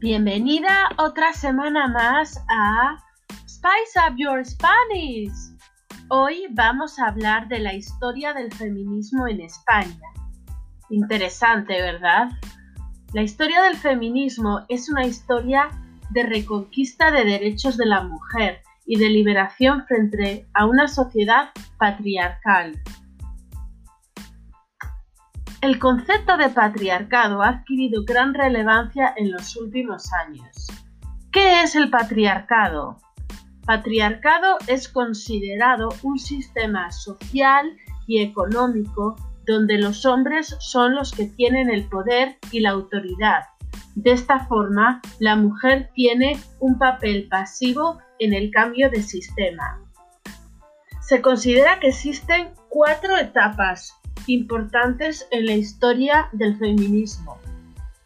Bienvenida otra semana más a Spice Up Your Spanish. Hoy vamos a hablar de la historia del feminismo en España. Interesante, ¿verdad? La historia del feminismo es una historia de reconquista de derechos de la mujer y de liberación frente a una sociedad patriarcal. El concepto de patriarcado ha adquirido gran relevancia en los últimos años. ¿Qué es el patriarcado? Patriarcado es considerado un sistema social y económico donde los hombres son los que tienen el poder y la autoridad. De esta forma, la mujer tiene un papel pasivo en el cambio de sistema. Se considera que existen cuatro etapas importantes en la historia del feminismo.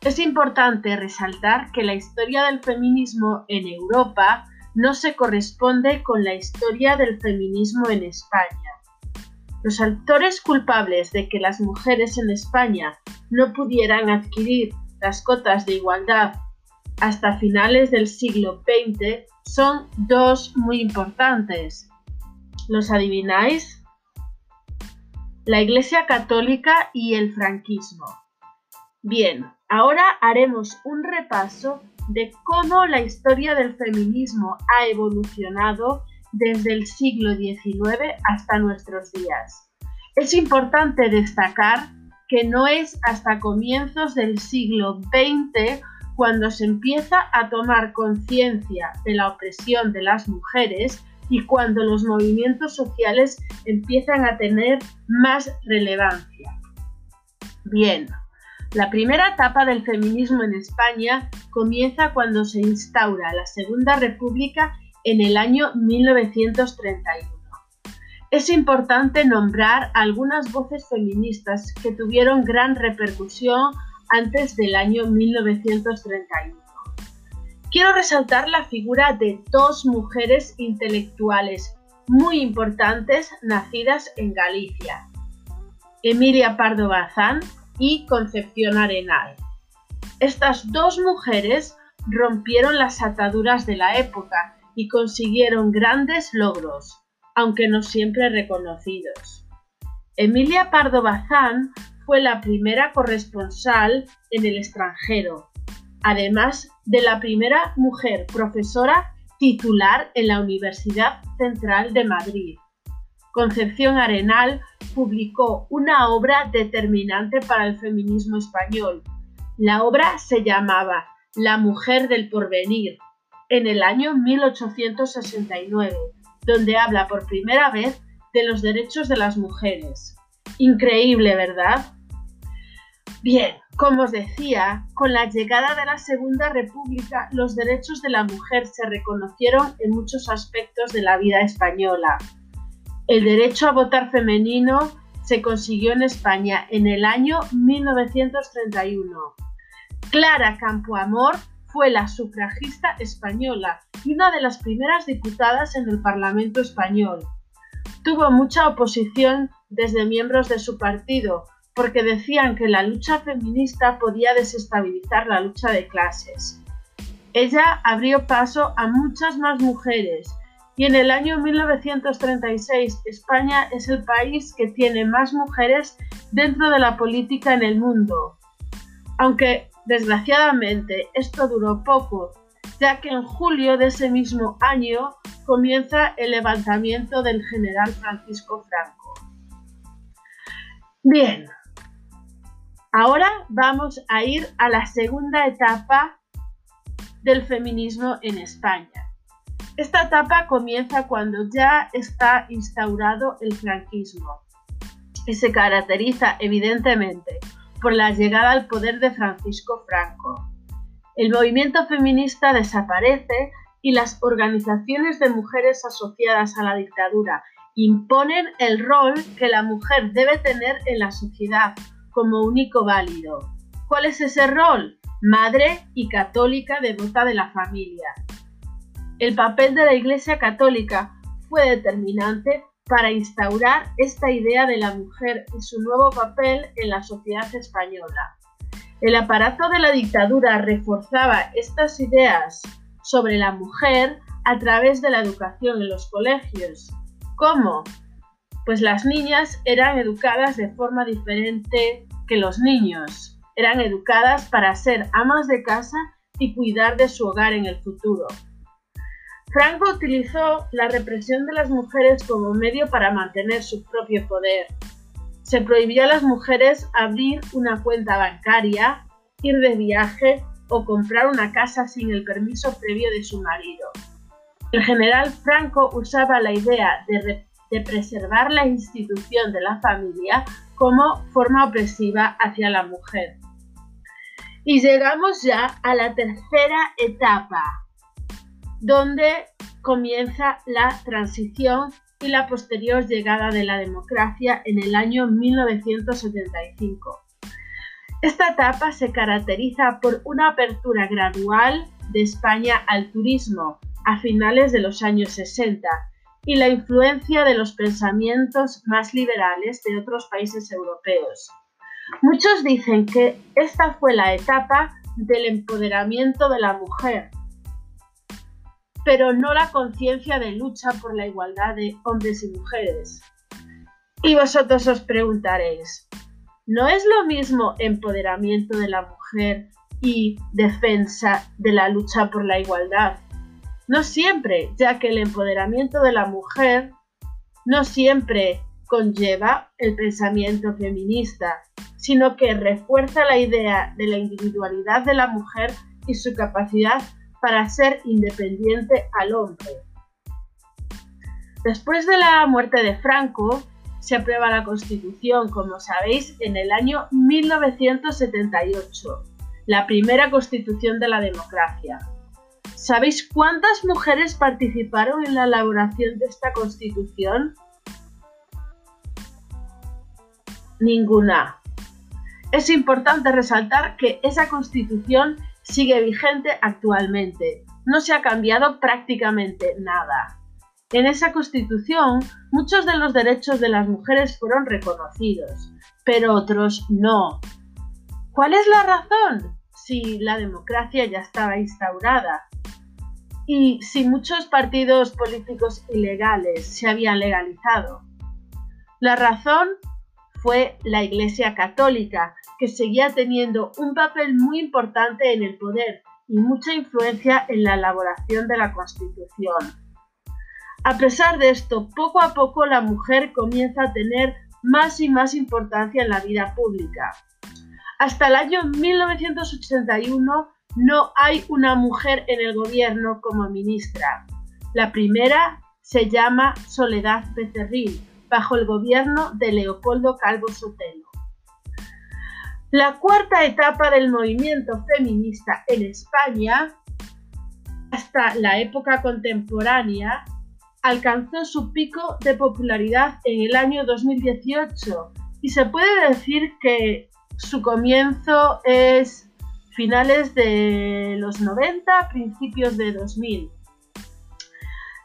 Es importante resaltar que la historia del feminismo en Europa no se corresponde con la historia del feminismo en España. Los autores culpables de que las mujeres en España no pudieran adquirir las cotas de igualdad hasta finales del siglo XX son dos muy importantes. ¿Los adivináis? La Iglesia Católica y el franquismo. Bien, ahora haremos un repaso de cómo la historia del feminismo ha evolucionado desde el siglo XIX hasta nuestros días. Es importante destacar que no es hasta comienzos del siglo XX cuando se empieza a tomar conciencia de la opresión de las mujeres y cuando los movimientos sociales empiezan a tener más relevancia. Bien, la primera etapa del feminismo en España comienza cuando se instaura la Segunda República en el año 1931. Es importante nombrar algunas voces feministas que tuvieron gran repercusión antes del año 1931 quiero resaltar la figura de dos mujeres intelectuales muy importantes nacidas en Galicia, Emilia Pardo Bazán y Concepción Arenal. Estas dos mujeres rompieron las ataduras de la época y consiguieron grandes logros, aunque no siempre reconocidos. Emilia Pardo Bazán fue la primera corresponsal en el extranjero además de la primera mujer profesora titular en la Universidad Central de Madrid. Concepción Arenal publicó una obra determinante para el feminismo español. La obra se llamaba La mujer del porvenir, en el año 1869, donde habla por primera vez de los derechos de las mujeres. Increíble, ¿verdad? Bien, como os decía, con la llegada de la Segunda República los derechos de la mujer se reconocieron en muchos aspectos de la vida española. El derecho a votar femenino se consiguió en España en el año 1931. Clara Campoamor fue la sufragista española y una de las primeras diputadas en el Parlamento español. Tuvo mucha oposición desde miembros de su partido, porque decían que la lucha feminista podía desestabilizar la lucha de clases. Ella abrió paso a muchas más mujeres y en el año 1936 España es el país que tiene más mujeres dentro de la política en el mundo. Aunque desgraciadamente esto duró poco, ya que en julio de ese mismo año comienza el levantamiento del general Francisco Franco. Bien, Ahora vamos a ir a la segunda etapa del feminismo en España. Esta etapa comienza cuando ya está instaurado el franquismo y se caracteriza evidentemente por la llegada al poder de Francisco Franco. El movimiento feminista desaparece y las organizaciones de mujeres asociadas a la dictadura imponen el rol que la mujer debe tener en la sociedad como único válido. ¿Cuál es ese rol? Madre y católica devota de la familia. El papel de la Iglesia Católica fue determinante para instaurar esta idea de la mujer y su nuevo papel en la sociedad española. El aparato de la dictadura reforzaba estas ideas sobre la mujer a través de la educación en los colegios. ¿Cómo? Pues las niñas eran educadas de forma diferente que los niños. Eran educadas para ser amas de casa y cuidar de su hogar en el futuro. Franco utilizó la represión de las mujeres como medio para mantener su propio poder. Se prohibió a las mujeres abrir una cuenta bancaria, ir de viaje o comprar una casa sin el permiso previo de su marido. El general Franco usaba la idea de, de preservar la institución de la familia como forma opresiva hacia la mujer. Y llegamos ya a la tercera etapa, donde comienza la transición y la posterior llegada de la democracia en el año 1975. Esta etapa se caracteriza por una apertura gradual de España al turismo a finales de los años 60 y la influencia de los pensamientos más liberales de otros países europeos. Muchos dicen que esta fue la etapa del empoderamiento de la mujer, pero no la conciencia de lucha por la igualdad de hombres y mujeres. Y vosotros os preguntaréis, ¿no es lo mismo empoderamiento de la mujer y defensa de la lucha por la igualdad? No siempre, ya que el empoderamiento de la mujer no siempre conlleva el pensamiento feminista, sino que refuerza la idea de la individualidad de la mujer y su capacidad para ser independiente al hombre. Después de la muerte de Franco, se aprueba la Constitución, como sabéis, en el año 1978, la primera Constitución de la democracia. ¿Sabéis cuántas mujeres participaron en la elaboración de esta Constitución? Ninguna. Es importante resaltar que esa Constitución sigue vigente actualmente. No se ha cambiado prácticamente nada. En esa constitución, muchos de los derechos de las mujeres fueron reconocidos, pero otros no. ¿Cuál es la razón? Si la democracia ya estaba instaurada y si muchos partidos políticos ilegales se habían legalizado. La razón fue la Iglesia Católica, que seguía teniendo un papel muy importante en el poder y mucha influencia en la elaboración de la Constitución. A pesar de esto, poco a poco la mujer comienza a tener más y más importancia en la vida pública. Hasta el año 1981 no hay una mujer en el gobierno como ministra. La primera se llama Soledad Becerril, bajo el gobierno de Leopoldo Calvo Sotelo. La cuarta etapa del movimiento feminista en España, hasta la época contemporánea, alcanzó su pico de popularidad en el año 2018 y se puede decir que su comienzo es finales de los 90, principios de 2000.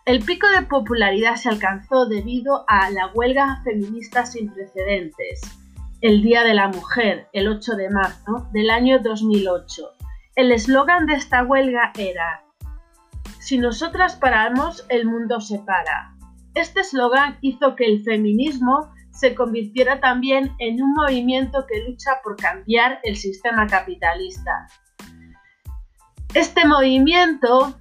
El pico de popularidad se alcanzó debido a la huelga feminista sin precedentes, el Día de la Mujer, el 8 de marzo del año 2008. El eslogan de esta huelga era, Si nosotras paramos, el mundo se para. Este eslogan hizo que el feminismo se convirtiera también en un movimiento que lucha por cambiar el sistema capitalista. Este movimiento,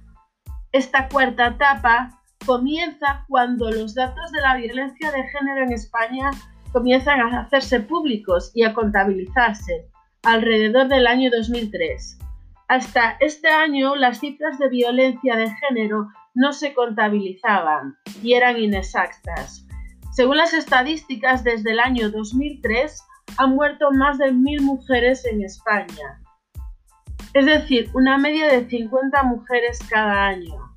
esta cuarta etapa, comienza cuando los datos de la violencia de género en España comienzan a hacerse públicos y a contabilizarse alrededor del año 2003. Hasta este año las cifras de violencia de género no se contabilizaban y eran inexactas. Según las estadísticas, desde el año 2003 han muerto más de mil mujeres en España, es decir, una media de 50 mujeres cada año.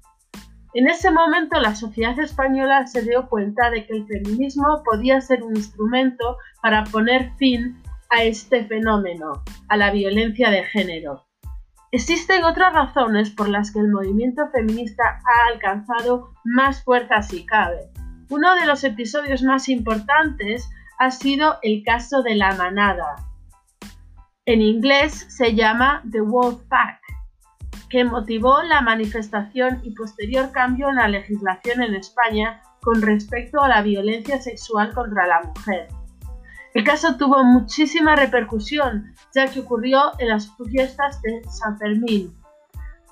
En ese momento la sociedad española se dio cuenta de que el feminismo podía ser un instrumento para poner fin a este fenómeno, a la violencia de género. Existen otras razones por las que el movimiento feminista ha alcanzado más fuerza si cabe. Uno de los episodios más importantes ha sido el caso de la manada. En inglés se llama The Wolf Pack, que motivó la manifestación y posterior cambio en la legislación en España con respecto a la violencia sexual contra la mujer. El caso tuvo muchísima repercusión, ya que ocurrió en las fiestas de San Fermín.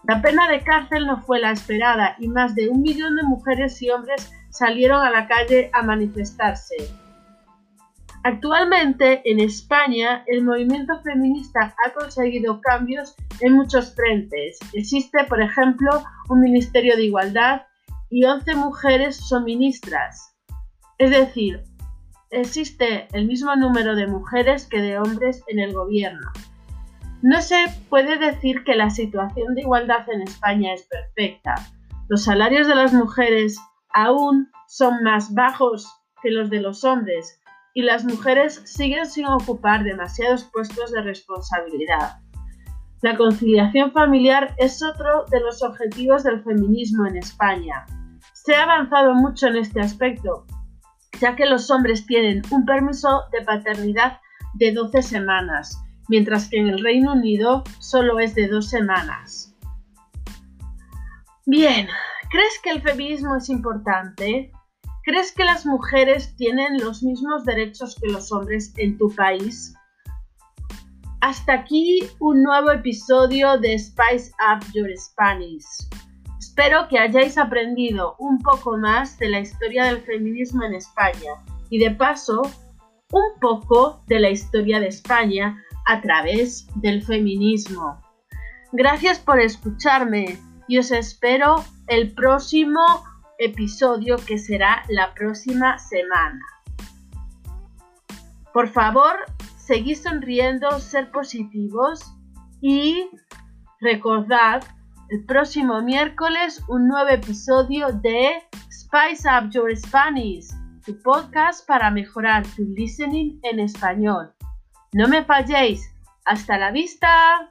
La pena de cárcel no fue la esperada y más de un millón de mujeres y hombres salieron a la calle a manifestarse. Actualmente en España el movimiento feminista ha conseguido cambios en muchos frentes. Existe, por ejemplo, un Ministerio de Igualdad y 11 mujeres son ministras. Es decir, existe el mismo número de mujeres que de hombres en el gobierno. No se puede decir que la situación de igualdad en España es perfecta. Los salarios de las mujeres aún son más bajos que los de los hombres y las mujeres siguen sin ocupar demasiados puestos de responsabilidad. La conciliación familiar es otro de los objetivos del feminismo en España. Se ha avanzado mucho en este aspecto, ya que los hombres tienen un permiso de paternidad de 12 semanas, mientras que en el Reino Unido solo es de dos semanas. Bien, ¿crees que el feminismo es importante? ¿Crees que las mujeres tienen los mismos derechos que los hombres en tu país? Hasta aquí un nuevo episodio de Spice Up Your Spanish. Espero que hayáis aprendido un poco más de la historia del feminismo en España y de paso un poco de la historia de España a través del feminismo. Gracias por escucharme y os espero el próximo episodio que será la próxima semana. Por favor, seguid sonriendo, ser positivos y recordad el próximo miércoles un nuevo episodio de Spice Up Your Spanish, tu podcast para mejorar tu listening en español. No me falléis. Hasta la vista.